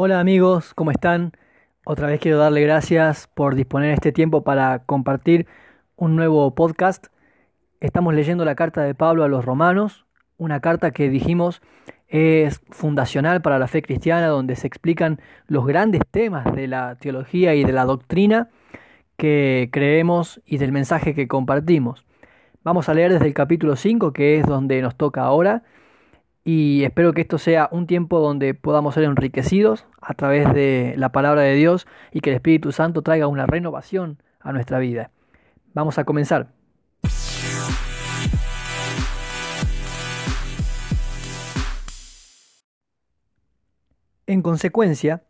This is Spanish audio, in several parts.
Hola amigos, ¿cómo están? Otra vez quiero darle gracias por disponer este tiempo para compartir un nuevo podcast. Estamos leyendo la carta de Pablo a los romanos, una carta que dijimos es fundacional para la fe cristiana, donde se explican los grandes temas de la teología y de la doctrina que creemos y del mensaje que compartimos. Vamos a leer desde el capítulo 5, que es donde nos toca ahora, y espero que esto sea un tiempo donde podamos ser enriquecidos a través de la palabra de Dios y que el Espíritu Santo traiga una renovación a nuestra vida. Vamos a comenzar. En consecuencia,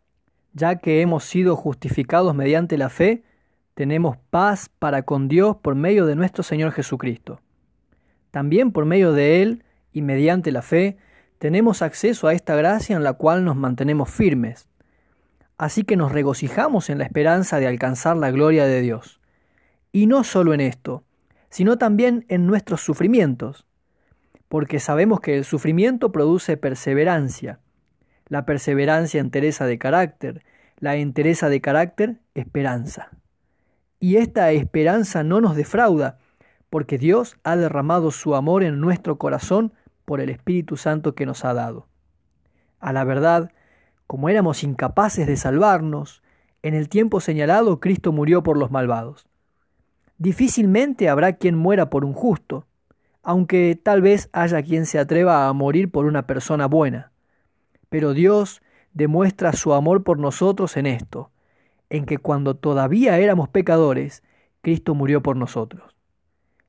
ya que hemos sido justificados mediante la fe, tenemos paz para con Dios por medio de nuestro Señor Jesucristo. También por medio de Él y mediante la fe, tenemos acceso a esta gracia en la cual nos mantenemos firmes. Así que nos regocijamos en la esperanza de alcanzar la gloria de Dios. Y no solo en esto, sino también en nuestros sufrimientos, porque sabemos que el sufrimiento produce perseverancia, la perseverancia entereza de carácter, la entereza de carácter esperanza. Y esta esperanza no nos defrauda, porque Dios ha derramado su amor en nuestro corazón por el Espíritu Santo que nos ha dado. A la verdad, como éramos incapaces de salvarnos, en el tiempo señalado Cristo murió por los malvados. Difícilmente habrá quien muera por un justo, aunque tal vez haya quien se atreva a morir por una persona buena. Pero Dios demuestra su amor por nosotros en esto, en que cuando todavía éramos pecadores, Cristo murió por nosotros.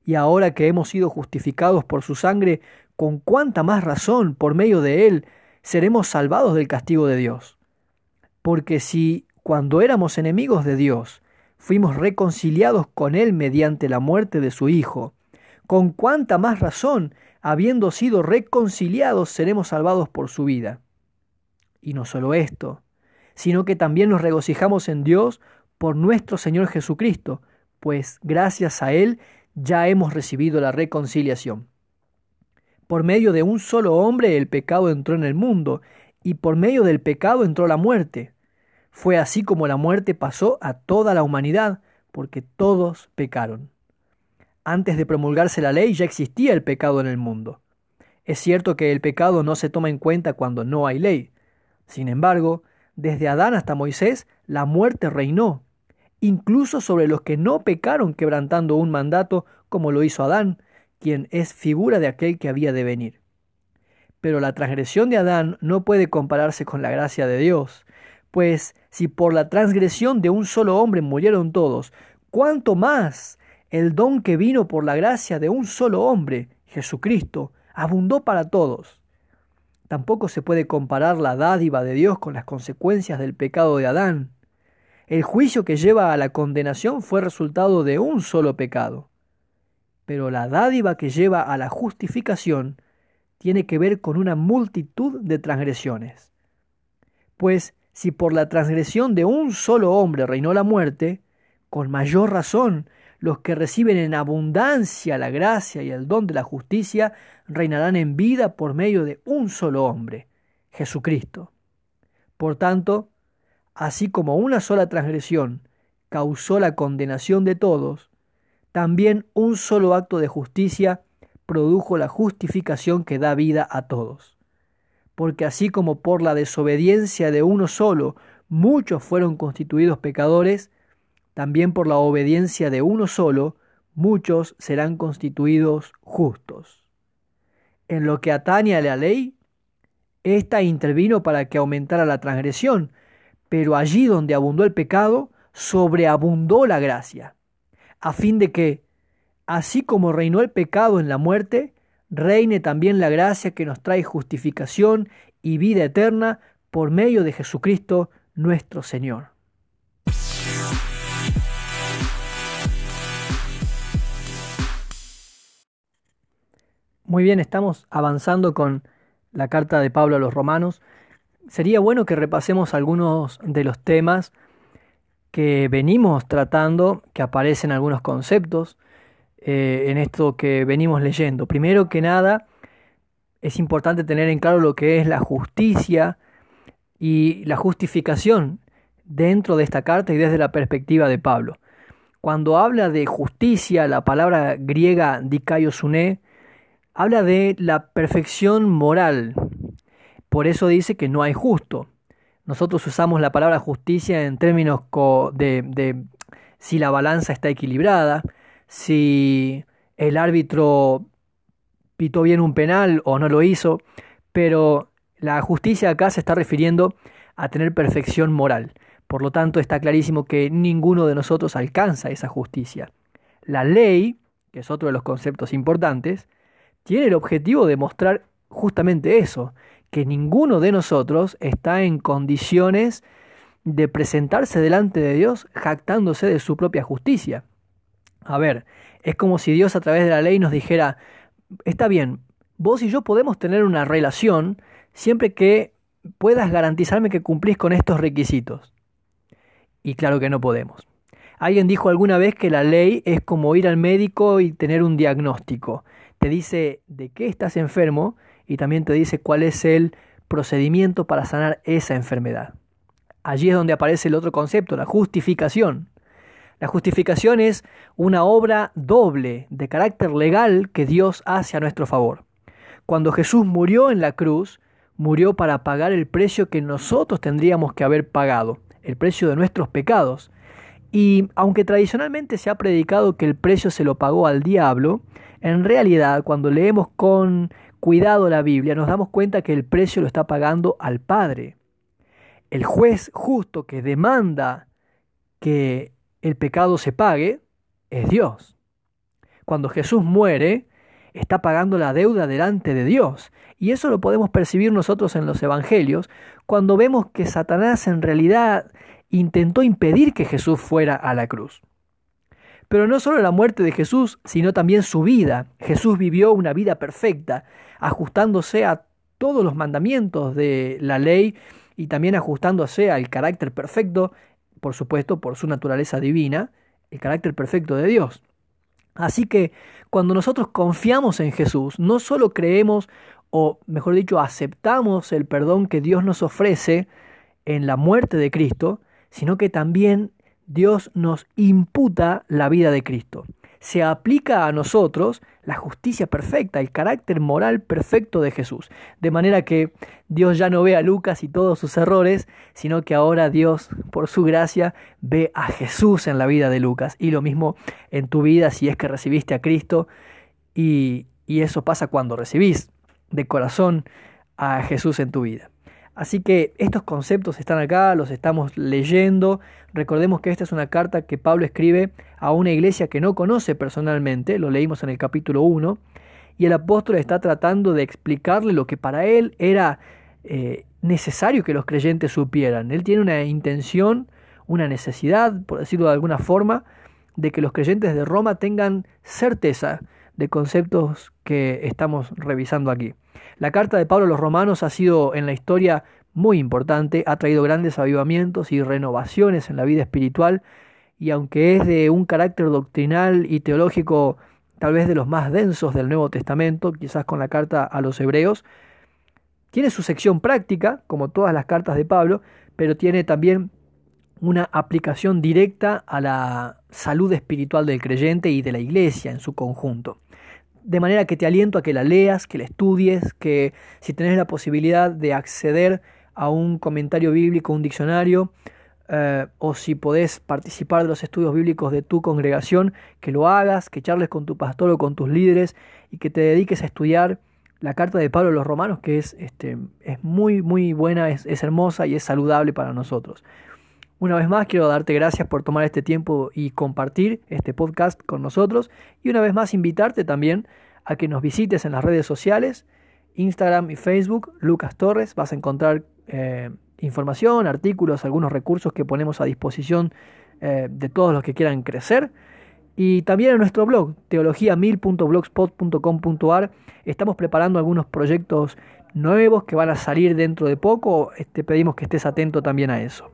Y ahora que hemos sido justificados por su sangre, con cuánta más razón, por medio de él, seremos salvados del castigo de Dios. Porque si, cuando éramos enemigos de Dios, fuimos reconciliados con Él mediante la muerte de su Hijo, con cuánta más razón, habiendo sido reconciliados, seremos salvados por su vida. Y no solo esto, sino que también nos regocijamos en Dios por nuestro Señor Jesucristo, pues gracias a Él ya hemos recibido la reconciliación. Por medio de un solo hombre el pecado entró en el mundo, y por medio del pecado entró la muerte. Fue así como la muerte pasó a toda la humanidad, porque todos pecaron. Antes de promulgarse la ley ya existía el pecado en el mundo. Es cierto que el pecado no se toma en cuenta cuando no hay ley. Sin embargo, desde Adán hasta Moisés, la muerte reinó, incluso sobre los que no pecaron quebrantando un mandato como lo hizo Adán, quien es figura de aquel que había de venir. Pero la transgresión de Adán no puede compararse con la gracia de Dios, pues si por la transgresión de un solo hombre murieron todos, ¿cuánto más el don que vino por la gracia de un solo hombre, Jesucristo, abundó para todos? Tampoco se puede comparar la dádiva de Dios con las consecuencias del pecado de Adán. El juicio que lleva a la condenación fue resultado de un solo pecado pero la dádiva que lleva a la justificación tiene que ver con una multitud de transgresiones. Pues si por la transgresión de un solo hombre reinó la muerte, con mayor razón los que reciben en abundancia la gracia y el don de la justicia reinarán en vida por medio de un solo hombre, Jesucristo. Por tanto, así como una sola transgresión causó la condenación de todos, también un solo acto de justicia produjo la justificación que da vida a todos. Porque así como por la desobediencia de uno solo muchos fueron constituidos pecadores, también por la obediencia de uno solo muchos serán constituidos justos. En lo que atañe a la ley, ésta intervino para que aumentara la transgresión, pero allí donde abundó el pecado, sobreabundó la gracia a fin de que, así como reinó el pecado en la muerte, reine también la gracia que nos trae justificación y vida eterna por medio de Jesucristo nuestro Señor. Muy bien, estamos avanzando con la carta de Pablo a los romanos. Sería bueno que repasemos algunos de los temas que venimos tratando, que aparecen algunos conceptos eh, en esto que venimos leyendo. Primero que nada, es importante tener en claro lo que es la justicia, y la justificación dentro de esta carta y desde la perspectiva de Pablo. Cuando habla de justicia, la palabra griega dikaiosune habla de la perfección moral. Por eso dice que no hay justo. Nosotros usamos la palabra justicia en términos de, si la balanza está equilibrada, si el árbitro pitó bien un penal o no lo hizo, pero la justicia acá se está refiriendo a tener perfección moral. Por lo tanto, está clarísimo que ninguno de nosotros alcanza esa justicia. La ley, que es otro de los conceptos importantes, tiene el objetivo de mostrar justamente eso, que ninguno de nosotros está en condiciones de presentarse delante de Dios jactándose de su propia justicia. A ver, es como si Dios a través de la ley nos dijera, está bien, vos y yo podemos tener una relación siempre que puedas garantizarme que cumplís con estos requisitos. Y claro que no podemos. Alguien dijo alguna vez que la ley es como ir al médico y tener un diagnóstico. Te dice de qué estás enfermo y también te dice cuál es el procedimiento para sanar esa enfermedad. Allí es donde aparece el otro concepto, la justificación. La justificación es una obra doble de carácter legal que Dios hace a nuestro favor. Cuando Jesús murió en la cruz, murió para pagar el precio que nosotros tendríamos que haber pagado el precio de nuestros pecados. Y aunque tradicionalmente se ha predicado que el precio se lo pagó al diablo, en realidad cuando leemos con cuidado la Biblia nos damos cuenta que el precio lo está pagando al Padre. El juez justo que demanda que el pecado se pague es Dios. Cuando Jesús muere, está pagando la deuda delante de Dios. Y eso lo podemos percibir nosotros en los Evangelios cuando vemos que Satanás en realidad intentó impedir que Jesús fuera a la cruz. Pero no solo la muerte de Jesús, sino también su vida. Jesús vivió una vida perfecta, ajustándose a todos los mandamientos de la ley y también ajustándose al carácter perfecto, por supuesto, por su naturaleza divina, el carácter perfecto de Dios. Así que cuando nosotros confiamos en Jesús, no solo creemos, o mejor dicho, aceptamos el perdón que Dios nos ofrece en la muerte de Cristo, sino que también Dios nos imputa la vida de Cristo se aplica a nosotros la justicia perfecta, el carácter moral perfecto de Jesús. De manera que Dios ya no ve a Lucas y todos sus errores, sino que ahora Dios, por su gracia, ve a Jesús en la vida de Lucas. Y lo mismo en tu vida si es que recibiste a Cristo. Y, y eso pasa cuando recibís de corazón a Jesús en tu vida. Así que estos conceptos están acá, los estamos leyendo. Recordemos que esta es una carta que Pablo escribe a una iglesia que no conoce personalmente, lo leímos en el capítulo 1, y el apóstol está tratando de explicarle lo que para él era eh, necesario que los creyentes supieran. Él tiene una intención, una necesidad, por decirlo de alguna forma, de que los creyentes de Roma tengan certeza de conceptos que estamos revisando aquí. La carta de Pablo a los romanos ha sido en la historia muy importante, ha traído grandes avivamientos y renovaciones en la vida espiritual, y aunque es de un carácter doctrinal y teológico tal vez de los más densos del Nuevo Testamento, quizás con la carta a los hebreos, tiene su sección práctica, como todas las cartas de Pablo, pero tiene también una aplicación directa a la salud espiritual del creyente y de la iglesia en su conjunto. De manera que te aliento a que la leas, que la estudies, que si tenés la posibilidad de acceder a un comentario bíblico, un diccionario, eh, o si podés participar de los estudios bíblicos de tu congregación, que lo hagas, que charles con tu pastor o con tus líderes y que te dediques a estudiar la carta de Pablo a los romanos, que es, este, es muy, muy buena, es, es hermosa y es saludable para nosotros. Una vez más quiero darte gracias por tomar este tiempo y compartir este podcast con nosotros y una vez más invitarte también a que nos visites en las redes sociales, Instagram y Facebook, Lucas Torres, vas a encontrar eh, información, artículos, algunos recursos que ponemos a disposición eh, de todos los que quieran crecer. Y también en nuestro blog, teologia1000.blogspot.com.ar, estamos preparando algunos proyectos nuevos que van a salir dentro de poco. Te pedimos que estés atento también a eso.